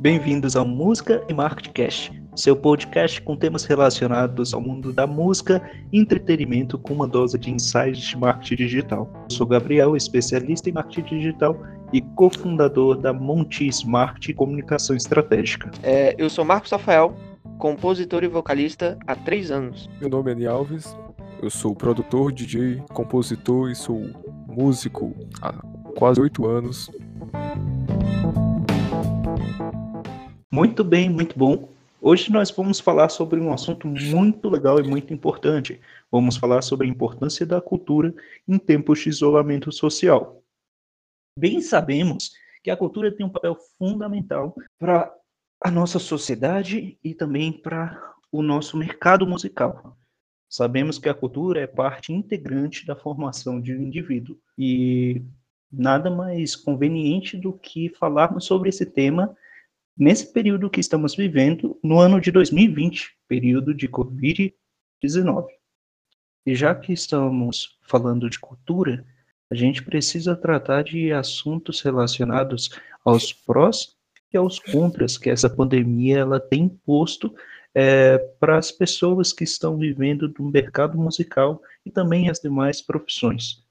Bem-vindos ao Música e Marketing Cast, seu podcast com temas relacionados ao mundo da música e entretenimento com uma dose de insights de marketing digital. Eu sou Gabriel, especialista em marketing digital e cofundador da Montis Marketing e Comunicação Estratégica. É, eu sou Marcos Rafael, compositor e vocalista há três anos. Meu nome é Ani Alves, eu sou produtor, DJ, compositor e sou músico há quase oito anos. Muito bem, muito bom. Hoje nós vamos falar sobre um assunto muito legal e muito importante. Vamos falar sobre a importância da cultura em tempos de isolamento social. Bem sabemos que a cultura tem um papel fundamental para a nossa sociedade e também para o nosso mercado musical. Sabemos que a cultura é parte integrante da formação de um indivíduo e nada mais conveniente do que falarmos sobre esse tema nesse período que estamos vivendo, no ano de 2020, período de Covid-19. E já que estamos falando de cultura, a gente precisa tratar de assuntos relacionados aos prós e aos contras que essa pandemia ela tem posto é, para as pessoas que estão vivendo do mercado musical e também as demais profissões.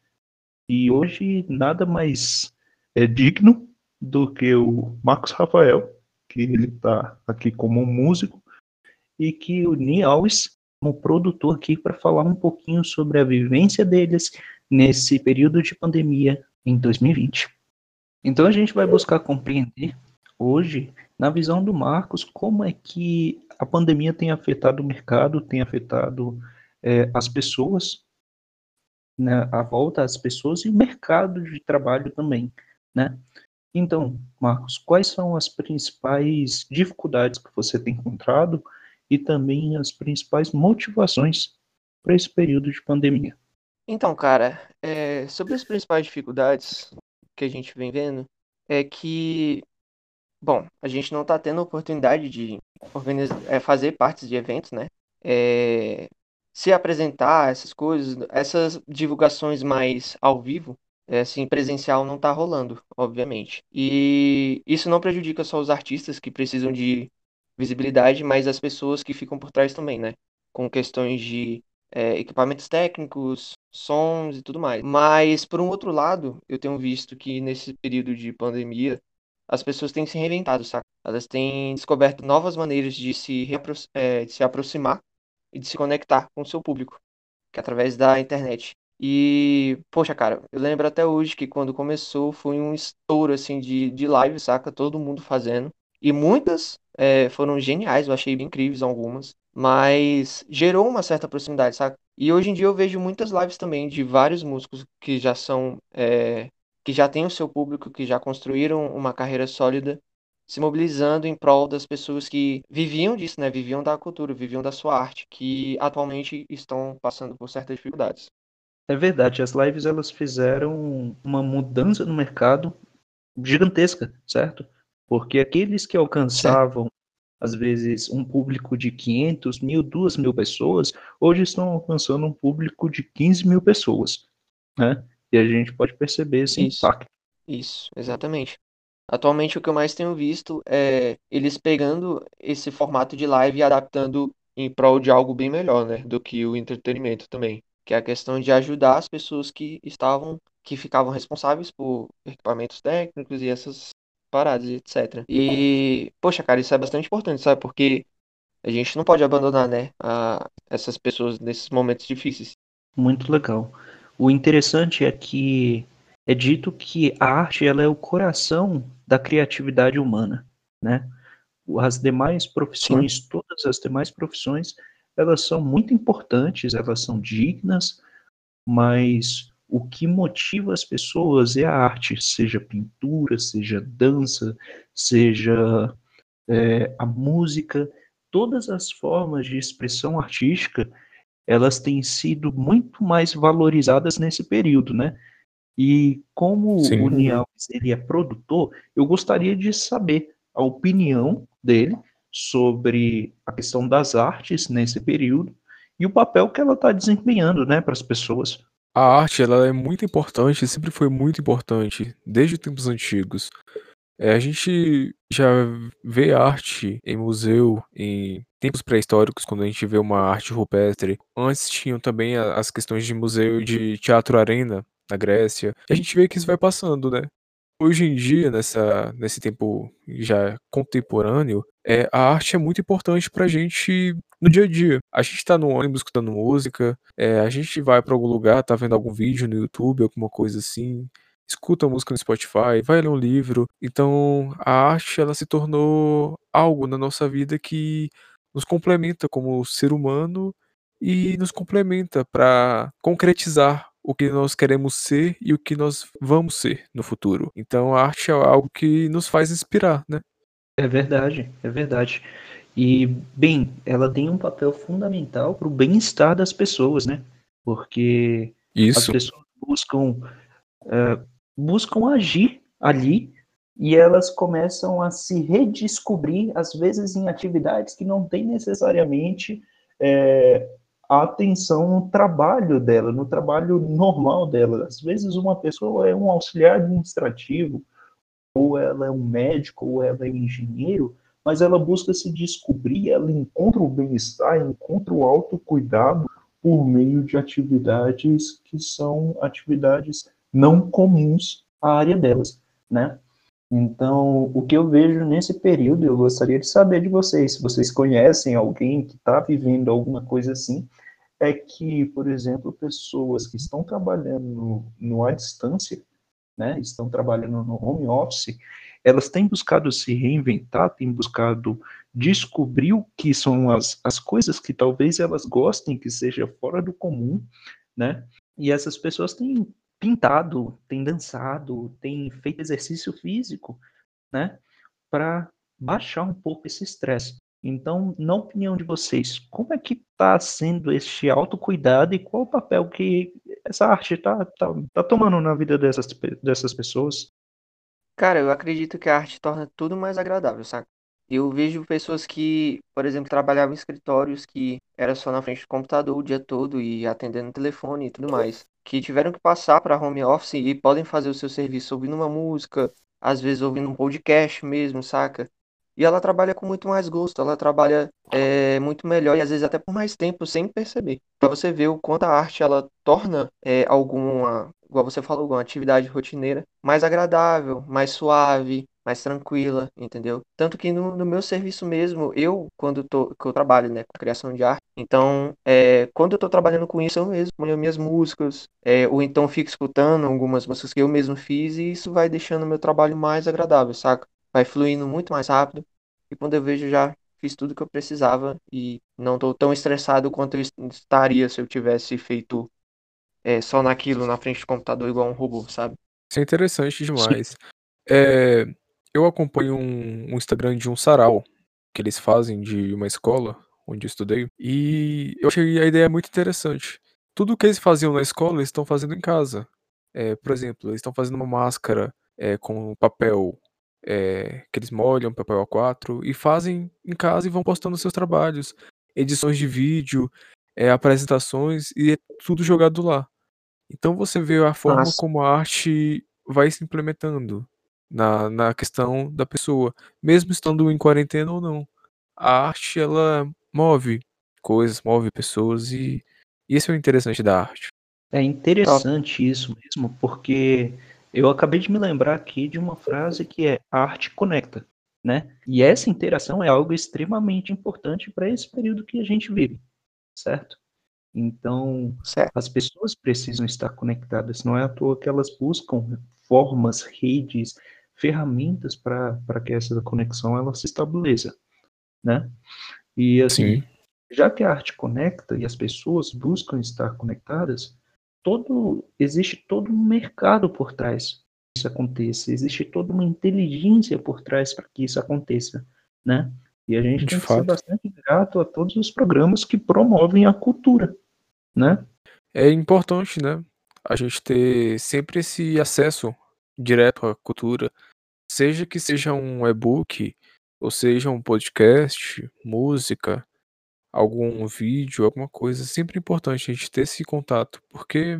E hoje nada mais é digno do que o Marcos Rafael que ele está aqui como um músico, e que o Ni como produtor aqui, para falar um pouquinho sobre a vivência deles nesse período de pandemia em 2020. Então a gente vai buscar compreender hoje, na visão do Marcos, como é que a pandemia tem afetado o mercado, tem afetado é, as pessoas, né, a volta às pessoas e o mercado de trabalho também, né? Então, Marcos, quais são as principais dificuldades que você tem encontrado e também as principais motivações para esse período de pandemia? Então, cara, é, sobre as principais dificuldades que a gente vem vendo, é que, bom, a gente não está tendo oportunidade de organizar, é, fazer partes de eventos, né? É, se apresentar, essas coisas, essas divulgações mais ao vivo, assim, presencial não está rolando, obviamente. E isso não prejudica só os artistas que precisam de visibilidade, mas as pessoas que ficam por trás também, né? Com questões de é, equipamentos técnicos, sons e tudo mais. Mas, por um outro lado, eu tenho visto que nesse período de pandemia, as pessoas têm se reinventado, sabe? Elas têm descoberto novas maneiras de se, é, de se aproximar e de se conectar com o seu público, que é através da internet. E, poxa, cara, eu lembro até hoje que quando começou foi um estouro, assim, de, de live, saca? Todo mundo fazendo. E muitas é, foram geniais, eu achei bem incríveis algumas. Mas gerou uma certa proximidade, saca? E hoje em dia eu vejo muitas lives também de vários músicos que já são. É, que já têm o seu público, que já construíram uma carreira sólida, se mobilizando em prol das pessoas que viviam disso, né? Viviam da cultura, viviam da sua arte, que atualmente estão passando por certas dificuldades. É verdade, as lives elas fizeram uma mudança no mercado gigantesca, certo? Porque aqueles que alcançavam, às vezes, um público de 500 mil, 2 mil pessoas, hoje estão alcançando um público de 15 mil pessoas, né? E a gente pode perceber esse Isso. impacto. Isso, exatamente. Atualmente o que eu mais tenho visto é eles pegando esse formato de live e adaptando em prol de algo bem melhor, né? Do que o entretenimento também que é a questão de ajudar as pessoas que estavam, que ficavam responsáveis por equipamentos técnicos e essas paradas, etc. E, poxa, cara, isso é bastante importante, sabe? Porque a gente não pode abandonar, né, a, essas pessoas nesses momentos difíceis. Muito legal. O interessante é que é dito que a arte ela é o coração da criatividade humana, né? As demais profissões, Sim. todas as demais profissões, elas são muito importantes, elas são dignas, mas o que motiva as pessoas é a arte, seja pintura, seja dança, seja é, a música, todas as formas de expressão artística, elas têm sido muito mais valorizadas nesse período, né? E como Sim. o Nialves ele é produtor, eu gostaria de saber a opinião dele sobre a questão das artes nesse período e o papel que ela está desempenhando, né, para as pessoas. A arte, ela é muito importante, sempre foi muito importante, desde tempos antigos. É, a gente já vê arte em museu, em tempos pré-históricos, quando a gente vê uma arte rupestre. Antes tinham também as questões de museu de teatro arena na Grécia. E a gente vê que isso vai passando, né? Hoje em dia, nessa, nesse tempo já contemporâneo, é, a arte é muito importante pra gente no dia a dia. A gente tá no ônibus escutando música, é, a gente vai pra algum lugar, tá vendo algum vídeo no YouTube, alguma coisa assim, escuta música no Spotify, vai ler um livro. Então, a arte, ela se tornou algo na nossa vida que nos complementa como ser humano e nos complementa para concretizar o que nós queremos ser e o que nós vamos ser no futuro. Então a arte é algo que nos faz inspirar, né? É verdade, é verdade. E, bem, ela tem um papel fundamental para o bem-estar das pessoas, né? Porque Isso. as pessoas buscam, uh, buscam agir ali e elas começam a se redescobrir, às vezes em atividades que não têm necessariamente é, a atenção no trabalho dela, no trabalho normal dela. Às vezes uma pessoa é um auxiliar administrativo, ou ela é um médico, ou ela é um engenheiro, mas ela busca se descobrir, ela encontra o bem-estar, encontra o autocuidado por meio de atividades que são atividades não comuns à área delas, né? Então, o que eu vejo nesse período, eu gostaria de saber de vocês, se vocês conhecem alguém que está vivendo alguma coisa assim, é que, por exemplo, pessoas que estão trabalhando no, no à distância, né, estão trabalhando no home office, elas têm buscado se reinventar, têm buscado descobrir o que são as, as coisas que talvez elas gostem, que seja fora do comum, né? E essas pessoas têm pintado, têm dançado, têm feito exercício físico, né? Para baixar um pouco esse estresse. Então, na opinião de vocês, como é que está sendo este autocuidado e qual o papel que essa arte está tá, tá tomando na vida dessas, dessas pessoas? Cara, eu acredito que a arte torna tudo mais agradável, saca? Eu vejo pessoas que, por exemplo, trabalhavam em escritórios que era só na frente do computador o dia todo e atendendo o telefone e tudo mais, que tiveram que passar para home office e podem fazer o seu serviço ouvindo uma música, às vezes ouvindo um podcast mesmo, saca? E ela trabalha com muito mais gosto, ela trabalha é, muito melhor e às vezes até por mais tempo sem perceber. Para você ver o quanto a arte ela torna é, alguma, igual você falou, alguma atividade rotineira mais agradável, mais suave, mais tranquila, entendeu? Tanto que no, no meu serviço mesmo, eu, quando tô, que eu trabalho, né, com criação de arte, então, é, quando eu tô trabalhando com isso, eu mesmo ponho minhas músicas, é, ou então fico escutando algumas músicas que eu mesmo fiz, e isso vai deixando o meu trabalho mais agradável, saca? Vai fluindo muito mais rápido. E quando eu vejo, já fiz tudo que eu precisava e não estou tão estressado quanto eu estaria se eu tivesse feito é, só naquilo, na frente do computador, igual um robô, sabe? Isso é interessante demais. É, eu acompanho um, um Instagram de um sarau que eles fazem de uma escola onde eu estudei e eu achei a ideia muito interessante. Tudo que eles faziam na escola, eles estão fazendo em casa. É, por exemplo, eles estão fazendo uma máscara é, com papel é, que eles molham papel A4 e fazem em casa e vão postando seus trabalhos, edições de vídeo, é, apresentações e é tudo jogado lá. Então você vê a forma Nossa. como a arte vai se implementando na, na questão da pessoa, mesmo estando em quarentena ou não. A arte ela move coisas, move pessoas e, e esse é o interessante da arte. É interessante isso mesmo, porque eu acabei de me lembrar aqui de uma frase que é a arte conecta, né? E essa interação é algo extremamente importante para esse período que a gente vive, certo? Então, certo. as pessoas precisam estar conectadas, não é à toa que elas buscam formas, redes, ferramentas para que essa conexão ela se estabeleça, né? E assim, Sim. já que a arte conecta e as pessoas buscam estar conectadas, todo existe todo um mercado por trás que isso aconteça, existe toda uma inteligência por trás para que isso aconteça, né? E a gente De tem fato. que ser bastante grato a todos os programas que promovem a cultura, né? É importante, né? A gente ter sempre esse acesso direto à cultura, seja que seja um e-book, ou seja, um podcast, música, algum vídeo, alguma coisa, é sempre importante a gente ter esse contato, porque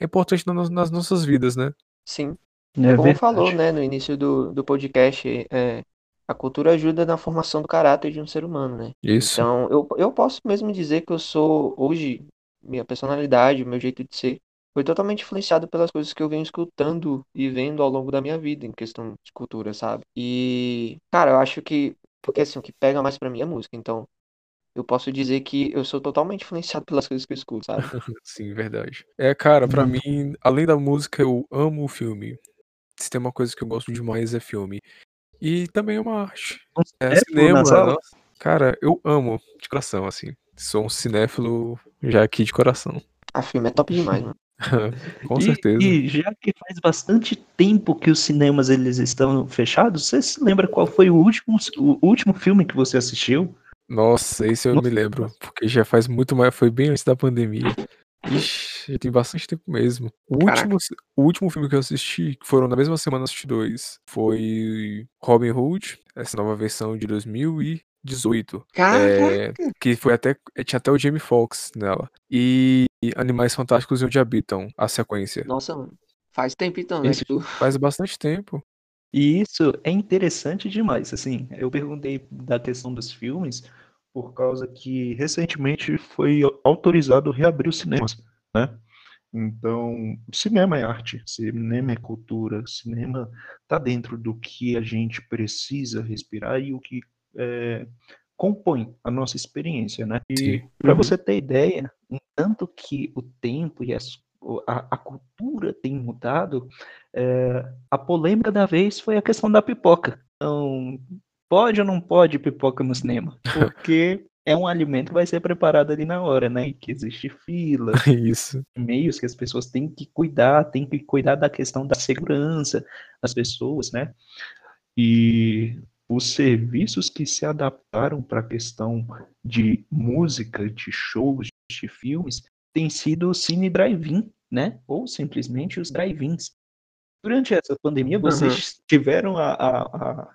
é importante nas, nas nossas vidas, né? Sim. É Como verdade. falou, né, no início do, do podcast, é, a cultura ajuda na formação do caráter de um ser humano, né? Isso. Então, eu, eu posso mesmo dizer que eu sou, hoje, minha personalidade, meu jeito de ser, foi totalmente influenciado pelas coisas que eu venho escutando e vendo ao longo da minha vida em questão de cultura, sabe? E, cara, eu acho que, porque assim, o que pega mais pra mim é música, então eu posso dizer que eu sou totalmente influenciado pelas coisas que eu escuto, sabe? Sim, verdade. É, cara, pra Hum. mim, além da música, eu amo o filme. Se tem uma coisa que eu gosto demais é filme. E também é uma arte. É cinéfilo cinema. Cara, eu amo de coração, assim. Sou um cinéfilo já aqui de coração. A filme é top demais, mano. Com E- certeza. E, já que faz bastante tempo que os cinemas eles estão fechados, você se lembra qual foi o último, o último filme que você assistiu? Nossa, esse eu Nossa. me lembro, porque já faz muito mais, foi bem antes da pandemia. Ixi, já tem bastante tempo mesmo. O último, o último filme que eu assisti, que foram na mesma semana assisti dois, foi Robin Hood, essa nova versão de 2018. É, que foi até. Tinha até o Jamie Foxx nela. E Animais Fantásticos e Onde Habitam, a sequência. Nossa, mano. Faz tempo então, né? Esse Tipo, Faz bastante tempo. E isso é interessante demais, assim, eu perguntei da questão dos filmes por causa que recentemente foi autorizado reabrir os cinemas, né? Então, cinema é arte, cinema é cultura, cinema está dentro do que a gente precisa respirar e o que é, compõe a nossa experiência, né? E para Uhum. você ter ideia, tanto que o tempo e as- a, a cultura tem mudado, é, a polêmica da vez foi a questão da pipoca. Então, pode ou não pode pipoca no cinema? Porque é um alimento que vai ser preparado ali na hora, né? E que existe fila, Isso. meios que as pessoas têm que cuidar, têm que cuidar da questão da segurança das pessoas, né? E os serviços que se adaptaram para a questão de música, de shows, de filmes, têm sido o Cine Drive-In, né? Ou simplesmente os drive-ins. Durante essa pandemia, vocês tiveram a, a, a,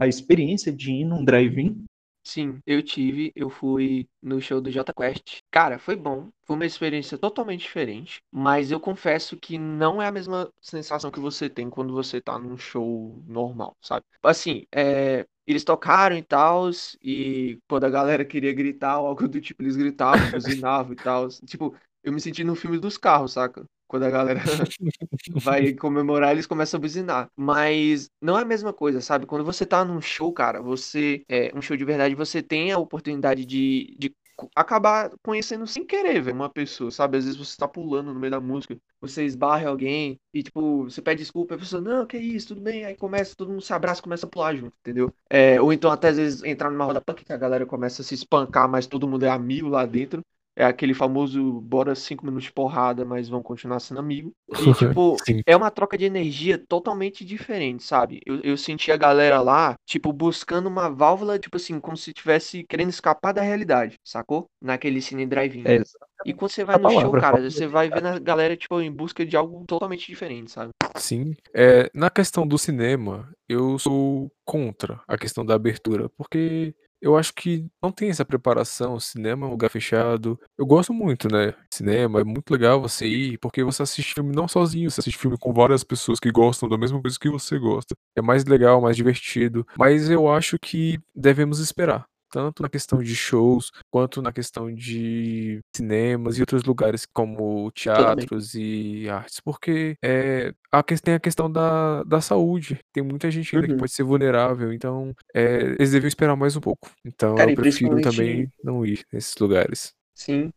a experiência de ir num drive-in? Sim, eu tive, eu fui no show do Jota Quest. Cara, foi bom, foi uma experiência totalmente diferente, mas eu confesso que não é a mesma sensação que você tem quando você tá num show normal, sabe? Assim, é, eles tocaram e tal, e quando a galera queria gritar ou algo do tipo, eles gritavam, buzinavam e tal. Tipo, eu me senti no filme dos carros, saca? Quando a galera vai comemorar, eles começam a buzinar. Mas não é a mesma coisa, sabe? Quando você tá num show, cara, você. É um show de verdade, você tem a oportunidade de, de acabar conhecendo sem querer, velho, uma pessoa, sabe? Às vezes você tá pulando no meio da música, você esbarra alguém e, tipo, você pede desculpa, e a pessoa, não, que isso, tudo bem. Aí começa, todo mundo se abraça, começa a pular junto, entendeu? É, ou então até às vezes entrar numa roda punk que a galera começa a se espancar, mas todo mundo é amigo lá dentro. É aquele famoso bora cinco minutos de porrada, mas vão continuar sendo amigo. E, tipo, é uma troca de energia totalmente diferente, sabe? Eu, eu senti a galera lá, tipo, buscando uma válvula, tipo assim, como se estivesse querendo escapar da realidade, sacou? Naquele cine drive-in. É, E quando você vai no show, palavra, cara, falta você vai vendo a galera, tipo, em busca de algo totalmente diferente, sabe? Sim. É, na questão do cinema, eu sou contra a questão da abertura, porque eu acho que não tem essa preparação. Cinema é um lugar fechado. Eu gosto muito, né? Cinema é muito legal você ir, porque você assiste filme não sozinho, você assiste filme com várias pessoas que gostam da mesma coisa que você gosta. É mais legal, mais divertido. Mas eu acho que devemos esperar. Tanto na questão de shows, quanto na questão de cinemas e outros lugares como teatros e artes, porque é, a, que- tem a questão da, da saúde. Tem muita gente ainda que Uhum. pode ser vulnerável, então é, eles devem esperar mais um pouco. Então Cara, eu prefiro principalmente- também não ir nesses lugares. Sim.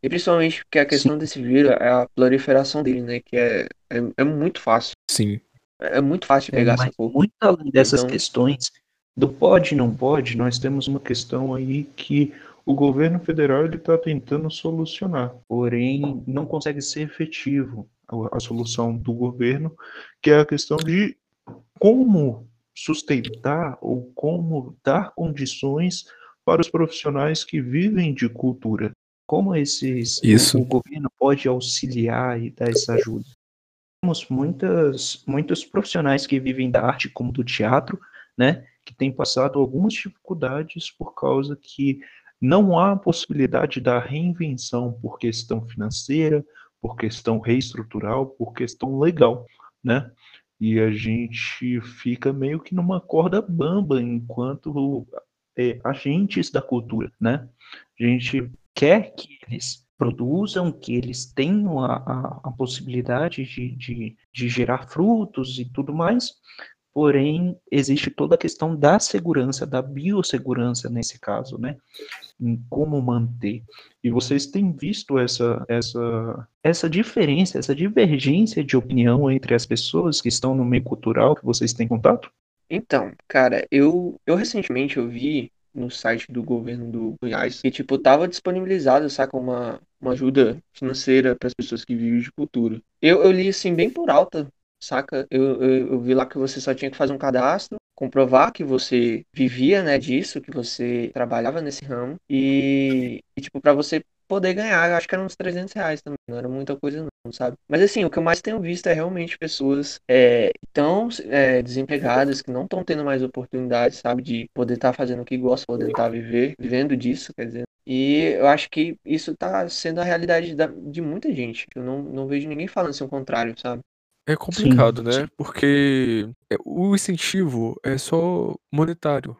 E principalmente porque a questão desse vírus é a proliferação dele, né? Que é, é, é muito fácil. Sim, É muito fácil É, pegar, mas sacou? muito além dessas Então- questões do pode e não pode, nós temos uma questão aí que o governo federal está tentando solucionar, porém não consegue ser efetivo a, a solução do governo, que é a questão de como sustentar ou como dar condições para os profissionais que vivem de cultura. Como esses Isso. o, o governo pode auxiliar e dar essa ajuda? Temos muitas, muitos profissionais que vivem da arte, como do teatro, né, que tem passado algumas dificuldades por causa que não há possibilidade da reinvenção por questão financeira, por questão reestrutural, por questão legal, né? E a gente fica meio que numa corda bamba enquanto é, agentes da cultura, né? A gente quer que eles produzam, que eles tenham a, a, a possibilidade de, de, de gerar frutos e tudo mais, porém existe toda a questão da segurança, da biossegurança nesse caso, né? Em como manter. E vocês têm visto essa, essa, essa diferença, essa divergência de opinião entre as pessoas que estão no meio cultural que vocês têm contato? Então, cara, eu, eu recentemente eu vi no site do governo do Goiás que, tipo, tava disponibilizado, saca, uma, uma ajuda financeira para as pessoas que vivem de cultura. Eu, eu li, assim, bem por alta, saca? Eu, eu, eu, vi lá que você só tinha que fazer um cadastro, comprovar que você vivia, né, disso, que você trabalhava nesse ramo e, e tipo, para você poder ganhar, acho que eram uns 300 reais também, não era muita coisa não, sabe? Mas assim, o que eu mais tenho visto é realmente pessoas é, tão é, desempregadas, que não estão tendo mais oportunidades, sabe? De poder estar tá fazendo o que gosta, poder estar tá viver, vivendo disso, quer dizer. E eu acho que isso está sendo a realidade da, de muita gente. Eu não, não vejo ninguém falando assim o contrário, sabe? É complicado, sim, né? Porque é, o incentivo é só monetário.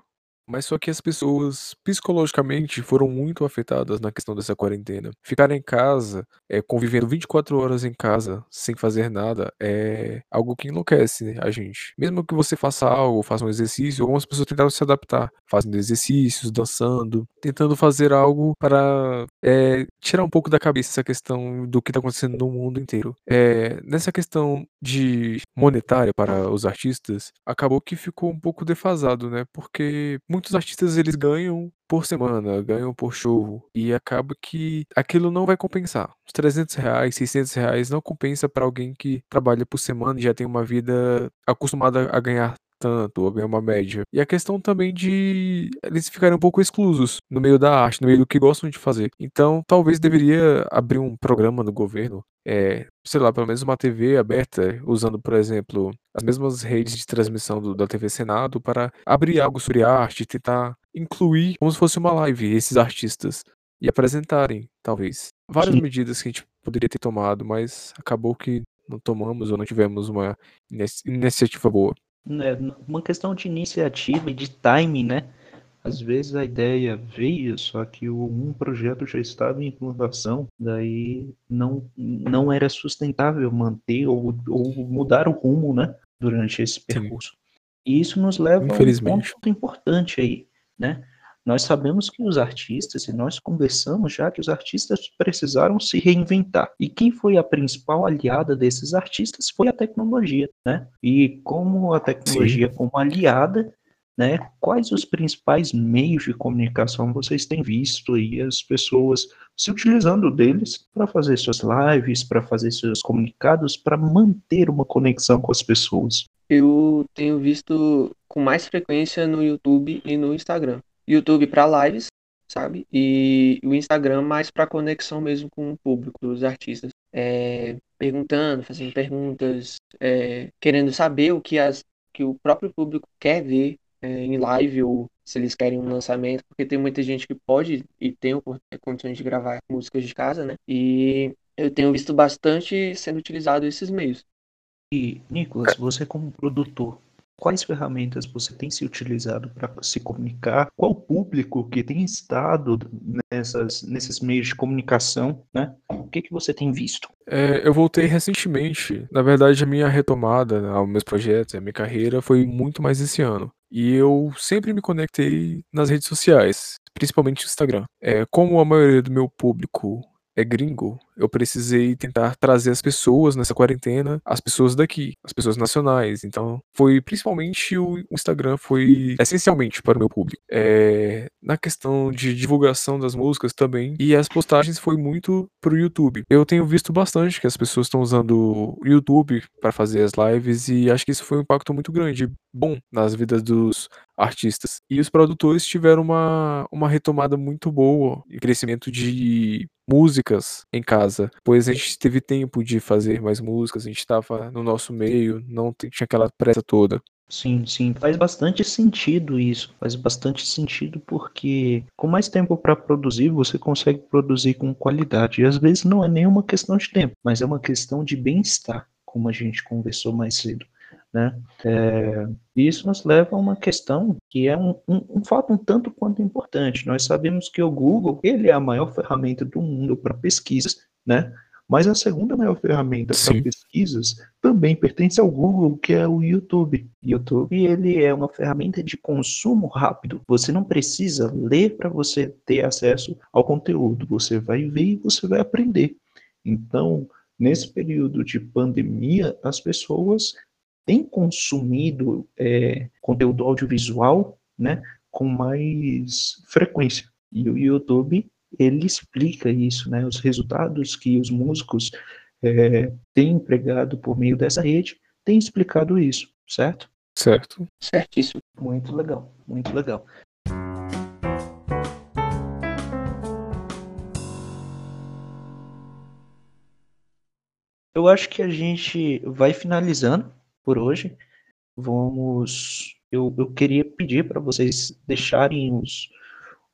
Mas só que as pessoas psicologicamente foram muito afetadas na questão dessa quarentena. Ficar em casa, é, convivendo 24 horas em casa sem fazer nada, é algo que enlouquece a gente. Mesmo que você faça algo, faça um exercício, algumas pessoas tentaram se adaptar, fazendo exercícios, dançando, tentando fazer algo para é, tirar um pouco da cabeça essa questão do que está acontecendo no mundo inteiro. É, nessa questão de monetária para os artistas, acabou que ficou um pouco defasado, né? Porque muitos artistas eles ganham por semana, ganham por show, e acaba que aquilo não vai compensar. Os 300 reais, 600 reais não compensa para alguém que trabalha por semana e já tem uma vida acostumada a ganhar tanto, ou ganhar uma média. E a questão também de eles ficarem um pouco exclusos no meio da arte, no meio do que gostam de fazer. Então, talvez deveria abrir um programa no governo, é, sei lá, pelo menos uma TV aberta, usando, por exemplo, as mesmas redes de transmissão do, da TV Senado para abrir algo sobre arte, tentar incluir como se fosse uma live esses artistas e apresentarem, talvez. Várias Sim. medidas que a gente poderia ter tomado, mas acabou que não tomamos ou não tivemos uma iniciativa boa né, uma questão de iniciativa e de timing, né? Às vezes a ideia veio, só que um projeto já estava em implantação, daí não, não era sustentável manter ou, ou mudar o rumo, né? Durante esse percurso. Sim. E isso nos leva a um ponto importante aí, né? Nós sabemos que os artistas, e nós conversamos já que os artistas precisaram se reinventar. E quem foi a principal aliada desses artistas foi a tecnologia, né? E como a tecnologia Sim. como aliada, né? Quais os principais meios de comunicação vocês têm visto aí as pessoas se utilizando deles para fazer suas lives, para fazer seus comunicados, para manter uma conexão com as pessoas? Eu tenho visto com mais frequência no YouTube e no Instagram. YouTube para lives, sabe? E o Instagram mais para conexão mesmo com o público, os artistas. É, perguntando, fazendo perguntas, é, querendo saber o que, as, que o próprio público quer ver é, em live ou se eles querem um lançamento, porque tem muita gente que pode e tem condições de gravar músicas de casa, né? E eu tenho visto bastante sendo utilizado esses meios. E, Nicolas, você como produtor, Quais ferramentas você tem se utilizado para se comunicar? Qual público que tem estado nessas, nesses meios de comunicação, né? O que, que você tem visto? É, eu voltei recentemente. Na verdade, a minha retomada aos meus projetos, a minha carreira foi muito mais esse ano. E eu sempre me conectei nas redes sociais, principalmente no Instagram. É, como a maioria do meu público é gringo, eu precisei tentar trazer as pessoas nessa quarentena, as pessoas daqui, as pessoas nacionais. Então, foi principalmente o Instagram, foi essencialmente para o meu público. É, na questão de divulgação das músicas também, e as postagens foi muito para o YouTube. Eu tenho visto bastante que as pessoas estão usando o YouTube para fazer as lives, e acho que isso foi um impacto muito grande, bom, nas vidas dos artistas. E os produtores tiveram uma, uma retomada muito boa, crescimento de músicas em casa, pois a gente teve tempo de fazer mais músicas, a gente estava no nosso meio, não tinha aquela pressa toda. Sim, sim, faz bastante sentido isso. Faz bastante sentido porque com mais tempo para produzir, você consegue produzir com qualidade. E às vezes não é nenhuma questão de tempo, mas é uma questão de bem-estar, como a gente conversou mais cedo. Né? É, isso nos leva a uma questão que é um, um, um, fato um tanto quanto importante. Nós sabemos que o Google ele é a maior ferramenta do mundo para pesquisas, né? Mas a segunda maior ferramenta para pesquisas também pertence ao Google, que é o YouTube. YouTube ele é uma ferramenta de consumo rápido. Você não precisa ler para você ter acesso ao conteúdo. Você vai ver e você vai aprender. Então, nesse período de pandemia, as pessoas têm consumido é, conteúdo audiovisual, né, com mais frequência. E o YouTube ele explica isso, né? Os resultados que os músicos é, têm empregado por meio dessa rede têm explicado isso, certo? Certo. Certíssimo. Muito legal, muito legal. Eu acho que a gente vai finalizando por hoje. Vamos. Eu, eu queria pedir para vocês deixarem os,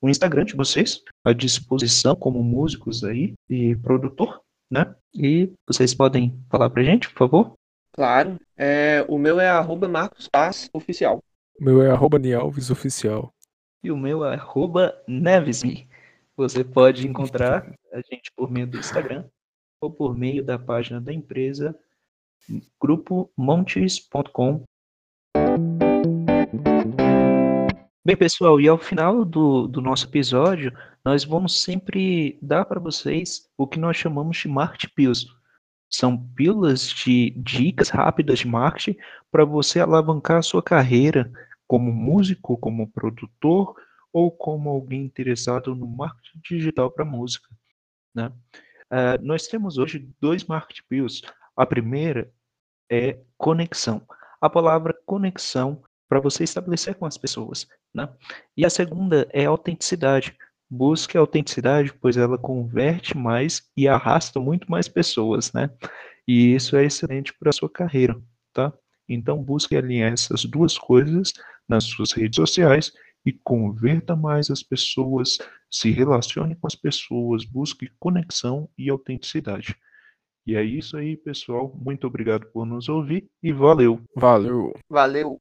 o Instagram de vocês à disposição como músicos aí e produtor, né? E vocês podem falar pra gente, por favor? Claro. É, o meu é arroba Marcos Paz Oficial. O meu é arroba Nialves Oficial. E o meu é arroba Nevesme. Você pode encontrar a gente por meio do Instagram ou por meio da página da empresa grupomontes.com Bem, pessoal, e ao final do, do nosso episódio, nós vamos sempre dar para vocês o que nós chamamos de Market Pills. São pílulas de dicas rápidas de marketing para você alavancar a sua carreira como músico, como produtor ou como alguém interessado no marketing digital para música. Né? Uh, nós temos hoje dois Market Pills. A primeira é conexão. A palavra conexão para você estabelecer com as pessoas. Né? E a segunda é autenticidade. Busque a autenticidade, pois ela converte mais e arrasta muito mais pessoas, né? E isso é excelente para a sua carreira, tá? Então busque alinhar essas duas coisas nas suas redes sociais e converta mais as pessoas, se relacione com as pessoas, busque conexão e autenticidade. E é isso aí, pessoal. Muito obrigado por nos ouvir e valeu. Valeu. Valeu.